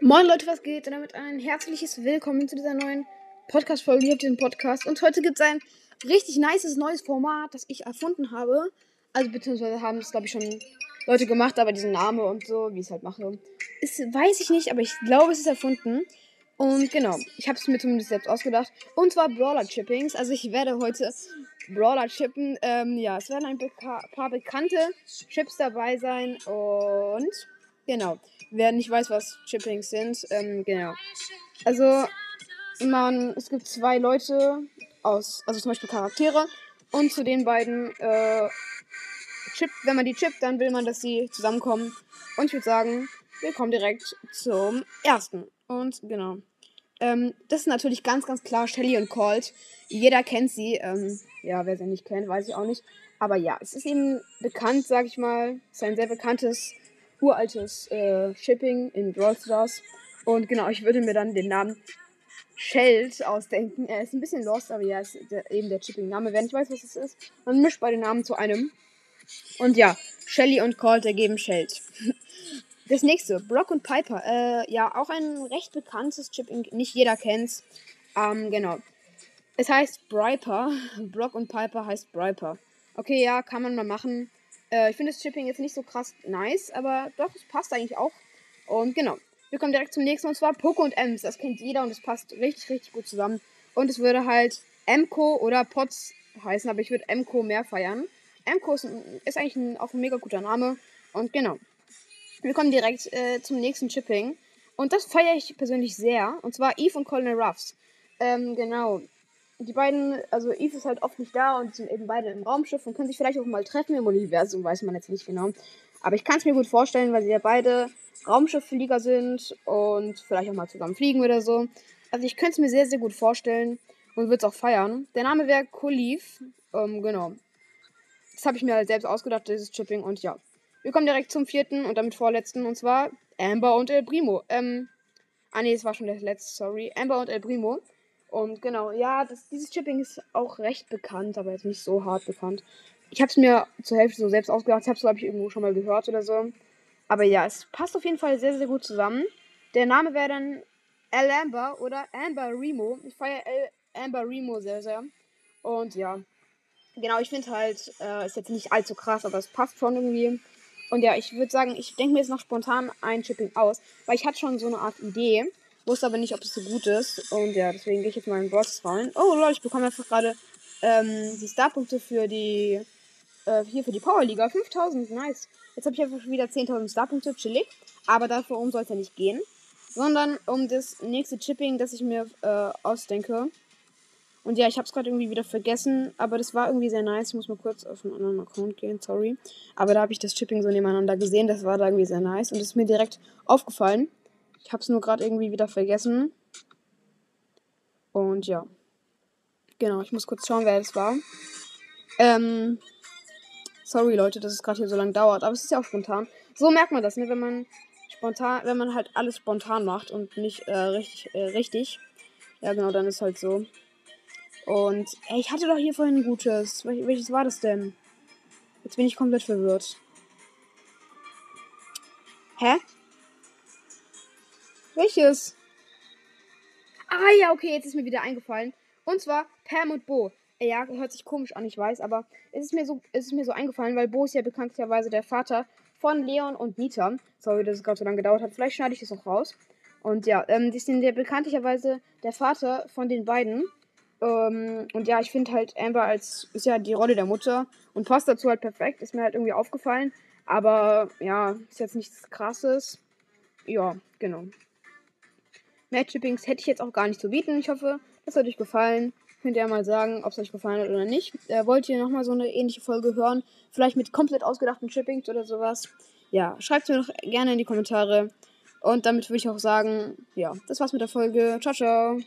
Moin Leute, was geht? Und damit ein herzliches Willkommen zu dieser neuen Podcast-Folge hier auf diesem Podcast. Und heute gibt es ein richtig nices neues Format, das ich erfunden habe. Also beziehungsweise haben es, glaube ich, schon Leute gemacht, aber diesen Name und so, wie ich es halt mache, ist, weiß ich nicht, aber ich glaube, es ist erfunden. Und genau, ich habe es mir zumindest selbst ausgedacht. Und zwar Brawler-Chippings. Also ich werde heute Brawler chippen. Ähm, ja, es werden ein paar bekannte Chips dabei sein. Und genau, wer nicht weiß, was Chippings sind, ähm, genau. Also, man, es gibt zwei Leute aus, also zum Beispiel Charaktere. Und zu den beiden äh, chippt, wenn man die chippt, dann will man, dass sie zusammenkommen. Und ich würde sagen, wir kommen direkt zum ersten. Und genau. Ähm, das ist natürlich ganz, ganz klar Shelly und Colt. Jeder kennt sie. Ähm, ja, wer sie nicht kennt, weiß ich auch nicht. Aber ja, es ist eben bekannt, sag ich mal. Es ist ein sehr bekanntes, uraltes äh, Shipping in Brawl Stars. Und genau, ich würde mir dann den Namen Sheld ausdenken. Er ist ein bisschen lost, aber ja, ist der, eben der Chipping-Name. Wer nicht weiß, was es ist, man mischt beide Namen zu einem. Und ja, Shelly und Colt ergeben Sheld. Das nächste, Brock und Piper. Äh, ja, auch ein recht bekanntes Chip, nicht jeder kennt's. Ähm, genau. Es heißt Bryper. Brock und Piper heißt Bryper. Okay, ja, kann man mal machen. Äh, ich finde das Chipping jetzt nicht so krass nice, aber doch, es passt eigentlich auch. Und genau. Wir kommen direkt zum nächsten und zwar Poco und Ems. Das kennt jeder und es passt richtig, richtig gut zusammen. Und es würde halt Emco oder Potts heißen, aber ich würde Emco mehr feiern. Emco ist, ist eigentlich ein, auch ein mega guter Name. Und genau. Wir kommen direkt äh, zum nächsten Chipping. Und das feiere ich persönlich sehr. Und zwar Eve und Colonel Ruffs. Ähm, genau. Die beiden, also Eve ist halt oft nicht da und sind eben beide im Raumschiff und können sich vielleicht auch mal treffen im Universum, weiß man jetzt nicht genau. Aber ich kann es mir gut vorstellen, weil sie ja beide Raumschiffflieger sind und vielleicht auch mal zusammen fliegen oder so. Also ich könnte es mir sehr, sehr gut vorstellen und würde es auch feiern. Der Name wäre Koliv. Ähm, genau. Das habe ich mir halt selbst ausgedacht, dieses Chipping und ja. Wir kommen direkt zum vierten und damit vorletzten, und zwar Amber und El Primo. Ähm, ah ne, es war schon der letzte, sorry. Amber und El Primo. Und genau, ja, das, dieses Chipping ist auch recht bekannt, aber jetzt nicht so hart bekannt. Ich habe es mir zur Hälfte so selbst ausgedacht. Ich habe es, glaube ich, irgendwo schon mal gehört oder so. Aber ja, es passt auf jeden Fall sehr, sehr gut zusammen. Der Name wäre dann El Amber oder Amber Remo. Ich feiere Amber Remo sehr, sehr. Und ja, genau, ich finde halt, äh, ist jetzt nicht allzu krass, aber es passt schon irgendwie. Und ja, ich würde sagen, ich denke mir jetzt noch spontan ein Chipping aus, weil ich hatte schon so eine Art Idee, wusste aber nicht, ob es so gut ist. Und ja, deswegen gehe ich jetzt mal in Bros rein. Oh Leute, ich bekomme einfach gerade ähm, die Starpunkte für die äh, hier für die Powerliga. 5000, nice. Jetzt habe ich einfach wieder 10.000 Starpunkte, chillig. Aber dafür um soll es ja nicht gehen. Sondern um das nächste Chipping, das ich mir äh, ausdenke. Und ja, ich habe es gerade irgendwie wieder vergessen, aber das war irgendwie sehr nice. Ich muss mal kurz auf einen anderen Account gehen, sorry. Aber da habe ich das Chipping so nebeneinander gesehen, das war da irgendwie sehr nice und es ist mir direkt aufgefallen. Ich habe es nur gerade irgendwie wieder vergessen. Und ja. Genau, ich muss kurz schauen, wer das war. Ähm, sorry Leute, dass es gerade hier so lange dauert, aber es ist ja auch spontan. So merkt man das, ne, wenn man spontan, wenn man halt alles spontan macht und nicht äh, richtig, äh, richtig. Ja, genau, dann ist halt so. Und ey, ich hatte doch hier vorhin ein gutes. Wel welches war das denn? Jetzt bin ich komplett verwirrt. Hä? Welches? Ah ja, okay, jetzt ist mir wieder eingefallen. Und zwar Pam und Bo. Ja, hört sich komisch an, ich weiß, aber es ist mir so, es ist mir so eingefallen, weil Bo ist ja bekanntlicherweise der Vater von Leon und Nita. Sorry, dass es gerade so lange gedauert hat. Vielleicht schneide ich das auch raus. Und ja, ähm, die sind ja bekanntlicherweise der Vater von den beiden. Ähm, und ja, ich finde halt Amber als ist ja die Rolle der Mutter und passt dazu halt perfekt. Ist mir halt irgendwie aufgefallen. Aber ja, ist jetzt nichts krasses. Ja, genau. Mehr Chippings hätte ich jetzt auch gar nicht zu bieten. Ich hoffe, das hat euch gefallen. Könnt ihr mal sagen, ob es euch gefallen hat oder nicht. Äh, wollt ihr nochmal so eine ähnliche Folge hören? Vielleicht mit komplett ausgedachten Chippings oder sowas? Ja, schreibt mir doch gerne in die Kommentare. Und damit würde ich auch sagen, ja, das war's mit der Folge. Ciao, ciao.